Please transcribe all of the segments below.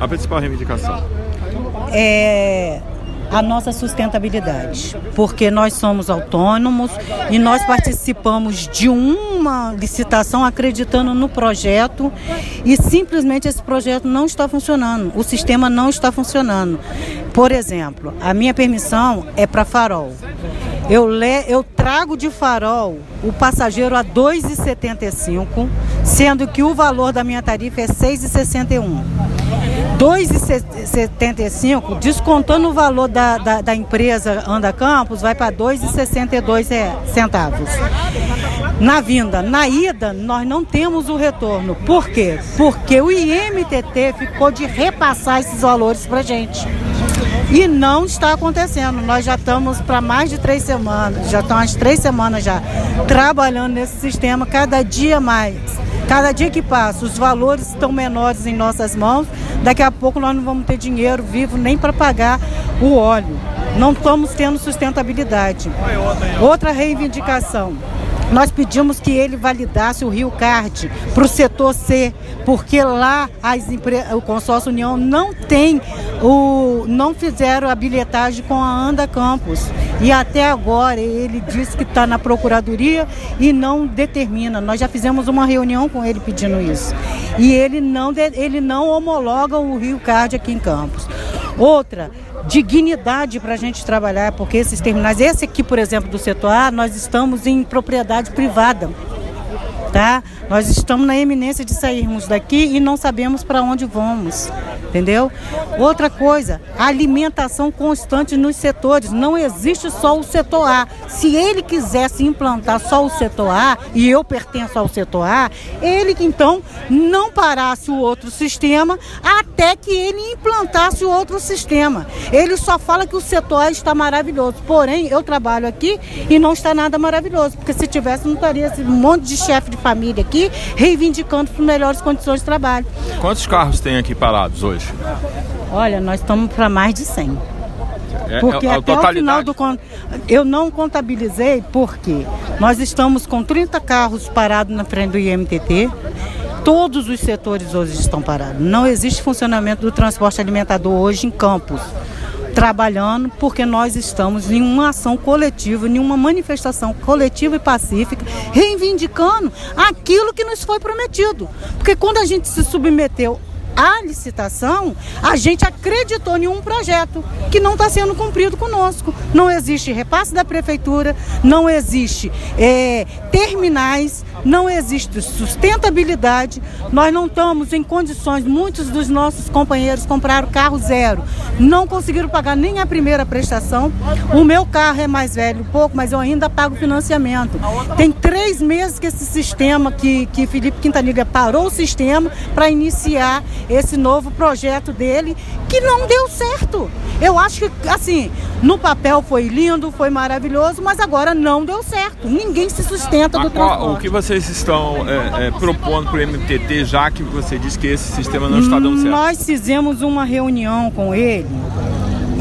A principal reivindicação? É a nossa sustentabilidade, porque nós somos autônomos e nós participamos de uma licitação acreditando no projeto e simplesmente esse projeto não está funcionando, o sistema não está funcionando. Por exemplo, a minha permissão é para farol. Eu, le, eu trago de farol o passageiro a R$ 2,75, sendo que o valor da minha tarifa é R$ 6,61. 2,75, descontando o valor da, da, da, empresa Anda Campos, vai para 2,62 é, centavos. Na vinda, na ida, nós não temos o retorno. Por quê? Porque o IMTT ficou de repassar esses valores para gente. E não está acontecendo. Nós já estamos para mais de três semanas, já estão as três semanas já trabalhando nesse sistema, cada dia mais. Cada dia que passa, os valores estão menores em nossas mãos. Daqui a pouco nós não vamos ter dinheiro vivo nem para pagar o óleo. Não estamos tendo sustentabilidade. Outra reivindicação. Nós pedimos que ele validasse o Rio Card para o setor C, porque lá as o consórcio União não tem o não fizeram a bilhetagem com a Anda Campos. E até agora ele disse que está na procuradoria e não determina. Nós já fizemos uma reunião com ele pedindo isso. E ele não, ele não homologa o Rio Card aqui em Campos. Outra, dignidade para a gente trabalhar, porque esses terminais, esse aqui, por exemplo, do setor A, nós estamos em propriedade privada. Tá? Nós estamos na eminência de sairmos daqui e não sabemos para onde vamos entendeu? Outra coisa, alimentação constante nos setores. Não existe só o setor A. Se ele quisesse implantar só o setor A, e eu pertenço ao setor A, ele então não parasse o outro sistema até que ele implantasse o outro sistema. Ele só fala que o setor A está maravilhoso. Porém, eu trabalho aqui e não está nada maravilhoso, porque se tivesse, não estaria esse monte de chefe de família aqui reivindicando por melhores condições de trabalho. Quantos carros tem aqui parados hoje? Hoje? Olha, nós estamos para mais de 100. É, porque é, até o final do eu não contabilizei porque nós estamos com 30 carros parados na frente do IMTT. Todos os setores hoje estão parados. Não existe funcionamento do transporte alimentador hoje em Campos trabalhando porque nós estamos em uma ação coletiva, em uma manifestação coletiva e pacífica, reivindicando aquilo que nos foi prometido. Porque quando a gente se submeteu a licitação, a gente acreditou em um projeto que não está sendo cumprido conosco. Não existe repasse da prefeitura, não existe é, terminais, não existe sustentabilidade. Nós não estamos em condições, muitos dos nossos companheiros compraram carro zero, não conseguiram pagar nem a primeira prestação. O meu carro é mais velho, pouco, mas eu ainda pago financiamento. Tem três meses que esse sistema, que, que Felipe Quintanilha parou o sistema para iniciar esse novo projeto dele, que não deu certo. Eu acho que, assim, no papel foi lindo, foi maravilhoso, mas agora não deu certo. Ninguém se sustenta do transporte. O que vocês estão é, é, propondo para o MTT, já que você disse que esse sistema não está dando certo? Nós fizemos uma reunião com ele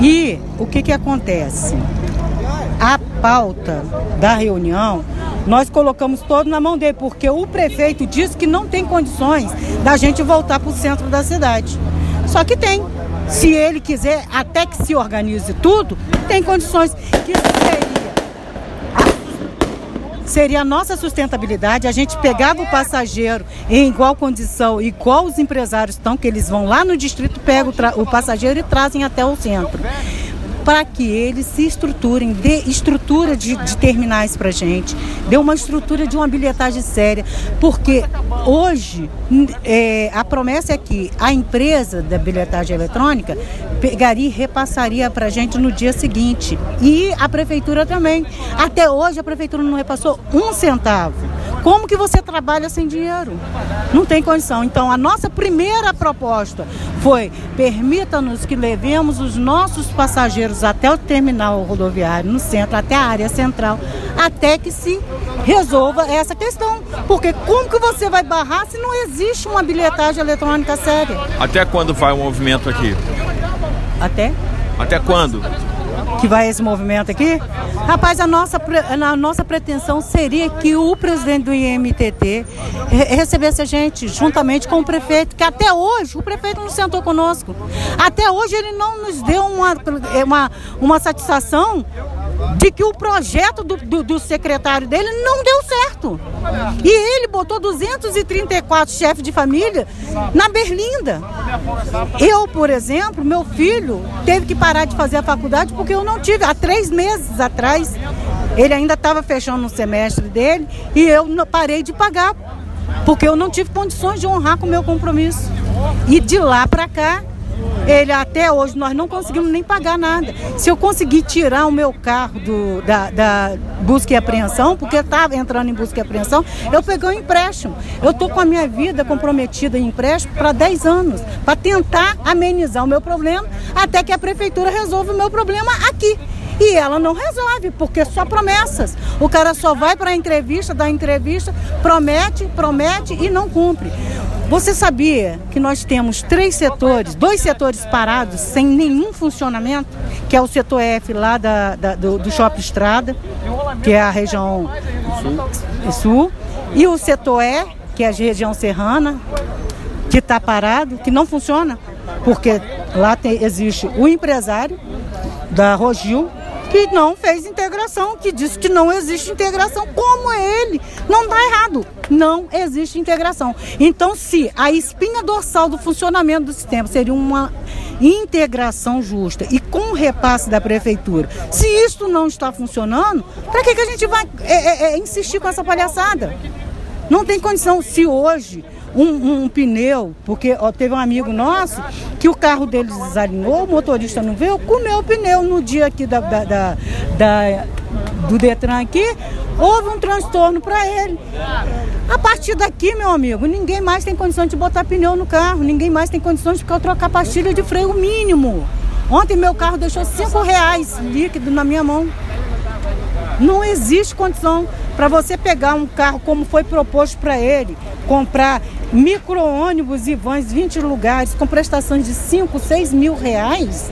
e o que, que acontece? A pauta da reunião nós colocamos todo na mão dele, porque o prefeito disse que não tem condições da gente voltar para o centro da cidade. Só que tem. Se ele quiser, até que se organize tudo, tem condições. Que seria seria a nossa sustentabilidade. A gente pegava o passageiro em igual condição, igual os empresários estão, que eles vão lá no distrito, pegam o, o passageiro e trazem até o centro para que eles se estruturem, dê estrutura de, de terminais para gente, dê uma estrutura de uma bilhetagem séria, porque hoje é, a promessa é que a empresa da bilhetagem eletrônica pegaria e repassaria para a gente no dia seguinte. E a prefeitura também. Até hoje a prefeitura não repassou um centavo. Como que você trabalha sem dinheiro? Não tem condição. Então a nossa primeira proposta foi permita-nos que levemos os nossos passageiros até o terminal rodoviário, no centro, até a área central, até que se resolva essa questão. Porque como que você vai barrar se não existe uma bilhetagem eletrônica séria? Até quando vai o movimento aqui? Até? Até quando? Que vai esse movimento aqui. Rapaz, a nossa, a nossa pretensão seria que o presidente do IMTT recebesse a gente juntamente com o prefeito, que até hoje o prefeito não sentou conosco. Até hoje ele não nos deu uma, uma, uma satisfação de que o projeto do, do, do, secretário dele não deu certo. E ele botou 234 chefes de família na Berlinda. Eu, por exemplo, meu filho teve que parar de fazer a faculdade porque eu não tive. Há três meses atrás, ele ainda estava fechando o semestre dele e eu parei de pagar porque eu não tive condições de honrar com o meu compromisso. E de lá para cá, ele até hoje nós não conseguimos nem pagar nada. Se eu conseguir tirar o meu carro do, da, da busca e apreensão, porque estava entrando em busca e apreensão, eu peguei um empréstimo. Eu estou com a minha vida comprometida em empréstimo para 10 anos, para tentar amenizar o meu problema, até que a prefeitura resolva o meu problema aqui. E ela não resolve, porque só promessas. O cara só vai para a entrevista, dá entrevista, promete, promete e não cumpre. Você sabia que nós temos três setores, dois setores parados, sem nenhum funcionamento, que é o setor F lá da, da do, do Shopping Estrada, que é a região sul, sul. E o setor E, que é a região serrana, que está parado, que não funciona, porque lá tem, existe o empresário da Rogil, que não fez integração, que disse que não existe integração. Como ele? Não está errado. Não existe integração. Então, se a espinha dorsal do funcionamento do sistema seria uma integração justa e com repasse da prefeitura, se isso não está funcionando, para que, que a gente vai é, é, é, insistir com essa palhaçada? Não tem condição. Se hoje um, um pneu, porque ó, teve um amigo nosso que o carro dele desalinhou, o motorista não veio, comeu o pneu no dia aqui da, da, da, da do Detran aqui, houve um transtorno para ele. A partir daqui, meu amigo, ninguém mais tem condições de botar pneu no carro, ninguém mais tem condições de trocar pastilha de freio mínimo. Ontem meu carro deixou cinco reais líquido na minha mão. Não existe condição para você pegar um carro como foi proposto para ele, comprar micro-ônibus e vans 20 lugares com prestações de 5, 6 mil reais,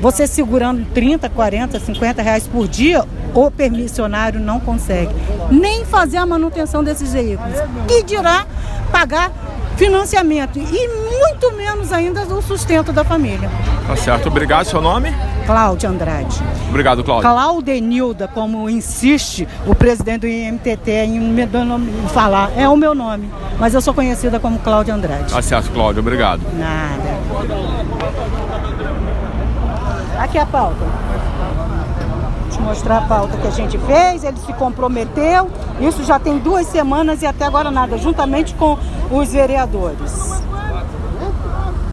você segurando 30, 40, 50 reais por dia, o permissionário não consegue nem fazer a manutenção desses veículos. E dirá pagar financiamento e muito menos ainda o sustento da família. Tá certo. Obrigado. Seu nome? Cláudia Andrade. Obrigado, Cláudia. Claudenilda, como insiste o presidente do IMTT em me falar, é o meu nome. Mas eu sou conhecida como Cláudia Andrade. Tá certo, Cláudia. Obrigado. Nada. Aqui a pauta te mostrar a pauta que a gente fez, ele se comprometeu. Isso já tem duas semanas e até agora nada, juntamente com os vereadores.